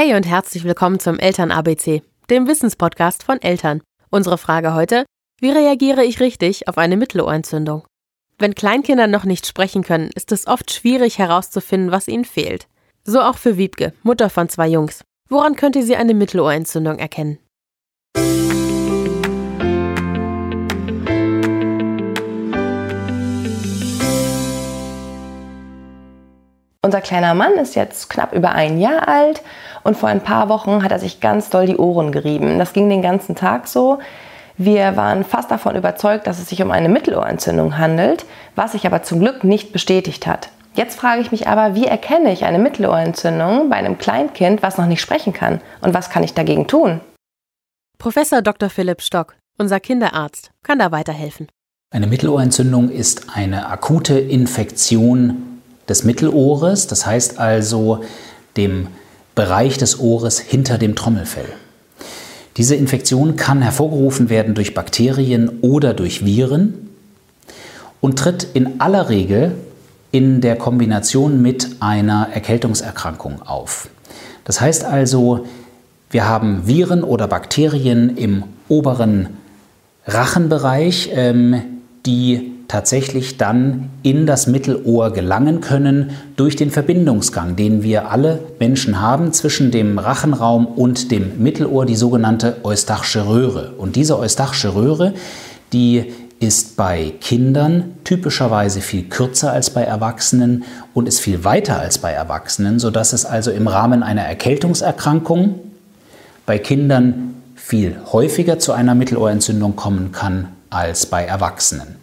Hey und herzlich willkommen zum Eltern ABC, dem Wissenspodcast von Eltern. Unsere Frage heute: Wie reagiere ich richtig auf eine Mittelohrentzündung? Wenn Kleinkinder noch nicht sprechen können, ist es oft schwierig herauszufinden, was ihnen fehlt. So auch für Wiebke, Mutter von zwei Jungs. Woran könnte sie eine Mittelohrentzündung erkennen? Unser kleiner Mann ist jetzt knapp über ein Jahr alt und vor ein paar Wochen hat er sich ganz doll die Ohren gerieben. Das ging den ganzen Tag so. Wir waren fast davon überzeugt, dass es sich um eine Mittelohrentzündung handelt, was sich aber zum Glück nicht bestätigt hat. Jetzt frage ich mich aber, wie erkenne ich eine Mittelohrentzündung bei einem Kleinkind, was noch nicht sprechen kann? Und was kann ich dagegen tun? Professor Dr. Philipp Stock, unser Kinderarzt, kann da weiterhelfen. Eine Mittelohrentzündung ist eine akute Infektion des Mittelohres, das heißt also dem Bereich des Ohres hinter dem Trommelfell. Diese Infektion kann hervorgerufen werden durch Bakterien oder durch Viren und tritt in aller Regel in der Kombination mit einer Erkältungserkrankung auf. Das heißt also, wir haben Viren oder Bakterien im oberen Rachenbereich, ähm, die tatsächlich dann in das Mittelohr gelangen können durch den Verbindungsgang, den wir alle Menschen haben zwischen dem Rachenraum und dem Mittelohr, die sogenannte Eustachische Röhre. Und diese Eustachische Röhre, die ist bei Kindern typischerweise viel kürzer als bei Erwachsenen und ist viel weiter als bei Erwachsenen, sodass es also im Rahmen einer Erkältungserkrankung bei Kindern viel häufiger zu einer Mittelohrentzündung kommen kann als bei Erwachsenen.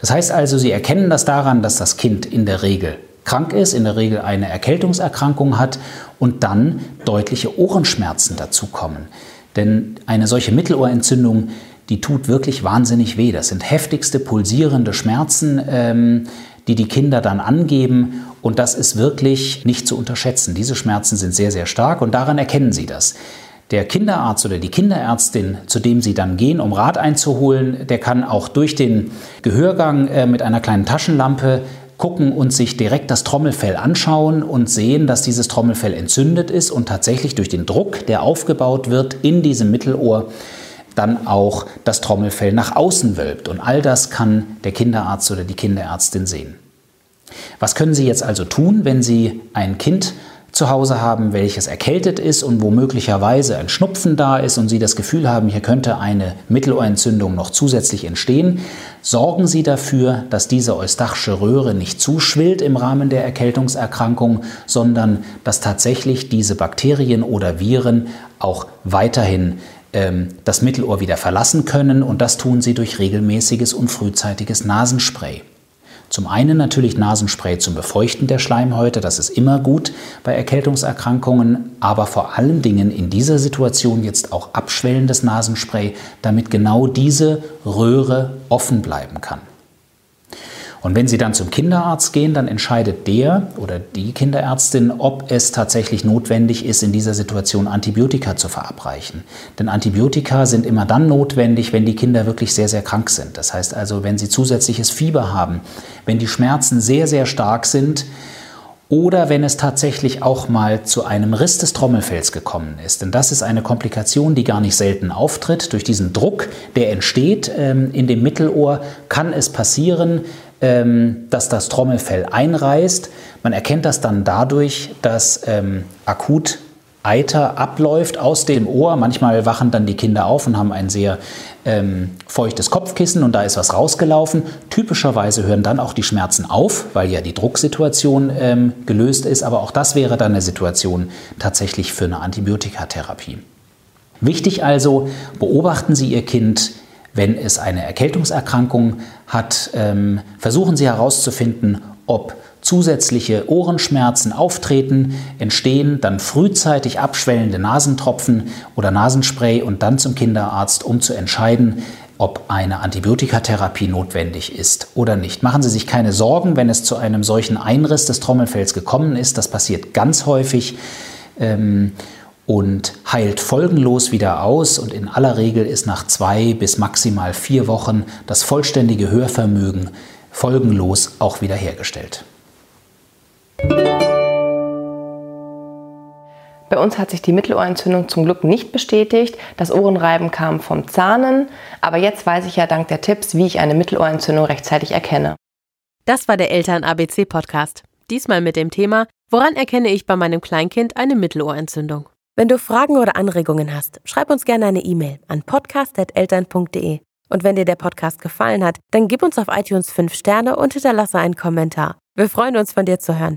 Das heißt also, Sie erkennen das daran, dass das Kind in der Regel krank ist, in der Regel eine Erkältungserkrankung hat und dann deutliche Ohrenschmerzen dazukommen. Denn eine solche Mittelohrentzündung, die tut wirklich wahnsinnig weh. Das sind heftigste pulsierende Schmerzen, ähm, die die Kinder dann angeben. Und das ist wirklich nicht zu unterschätzen. Diese Schmerzen sind sehr, sehr stark und daran erkennen Sie das. Der Kinderarzt oder die Kinderärztin, zu dem Sie dann gehen, um Rat einzuholen, der kann auch durch den Gehörgang äh, mit einer kleinen Taschenlampe gucken und sich direkt das Trommelfell anschauen und sehen, dass dieses Trommelfell entzündet ist und tatsächlich durch den Druck, der aufgebaut wird in diesem Mittelohr, dann auch das Trommelfell nach außen wölbt. Und all das kann der Kinderarzt oder die Kinderärztin sehen. Was können Sie jetzt also tun, wenn Sie ein Kind zu Hause haben, welches erkältet ist und wo möglicherweise ein Schnupfen da ist und Sie das Gefühl haben, hier könnte eine Mittelohrentzündung noch zusätzlich entstehen, sorgen Sie dafür, dass diese eustachische Röhre nicht zuschwillt im Rahmen der Erkältungserkrankung, sondern dass tatsächlich diese Bakterien oder Viren auch weiterhin ähm, das Mittelohr wieder verlassen können und das tun Sie durch regelmäßiges und frühzeitiges Nasenspray. Zum einen natürlich Nasenspray zum Befeuchten der Schleimhäute, das ist immer gut bei Erkältungserkrankungen, aber vor allen Dingen in dieser Situation jetzt auch abschwellendes Nasenspray, damit genau diese Röhre offen bleiben kann. Und wenn Sie dann zum Kinderarzt gehen, dann entscheidet der oder die Kinderärztin, ob es tatsächlich notwendig ist, in dieser Situation Antibiotika zu verabreichen. Denn Antibiotika sind immer dann notwendig, wenn die Kinder wirklich sehr, sehr krank sind. Das heißt also, wenn sie zusätzliches Fieber haben, wenn die Schmerzen sehr, sehr stark sind, oder wenn es tatsächlich auch mal zu einem Riss des Trommelfells gekommen ist. Denn das ist eine Komplikation, die gar nicht selten auftritt. Durch diesen Druck, der entsteht ähm, in dem Mittelohr, kann es passieren, ähm, dass das Trommelfell einreißt. Man erkennt das dann dadurch, dass ähm, akut Eiter abläuft aus dem Ohr. Manchmal wachen dann die Kinder auf und haben ein sehr ähm, feuchtes Kopfkissen und da ist was rausgelaufen. Typischerweise hören dann auch die Schmerzen auf, weil ja die Drucksituation ähm, gelöst ist. Aber auch das wäre dann eine Situation tatsächlich für eine Antibiotikatherapie. Wichtig also, beobachten Sie Ihr Kind wenn es eine Erkältungserkrankung hat, ähm, versuchen Sie herauszufinden, ob zusätzliche Ohrenschmerzen auftreten, entstehen dann frühzeitig abschwellende Nasentropfen oder Nasenspray und dann zum Kinderarzt, um zu entscheiden, ob eine Antibiotikatherapie notwendig ist oder nicht. Machen Sie sich keine Sorgen, wenn es zu einem solchen Einriss des Trommelfells gekommen ist. Das passiert ganz häufig. Ähm, und heilt folgenlos wieder aus und in aller Regel ist nach zwei bis maximal vier Wochen das vollständige Hörvermögen folgenlos auch wiederhergestellt. Bei uns hat sich die Mittelohrentzündung zum Glück nicht bestätigt. Das Ohrenreiben kam vom Zahnen. Aber jetzt weiß ich ja dank der Tipps, wie ich eine Mittelohrentzündung rechtzeitig erkenne. Das war der Eltern-ABC-Podcast. Diesmal mit dem Thema, woran erkenne ich bei meinem Kleinkind eine Mittelohrentzündung? Wenn du Fragen oder Anregungen hast, schreib uns gerne eine E-Mail an podcast.eltern.de. Und wenn dir der Podcast gefallen hat, dann gib uns auf iTunes 5 Sterne und hinterlasse einen Kommentar. Wir freuen uns, von dir zu hören.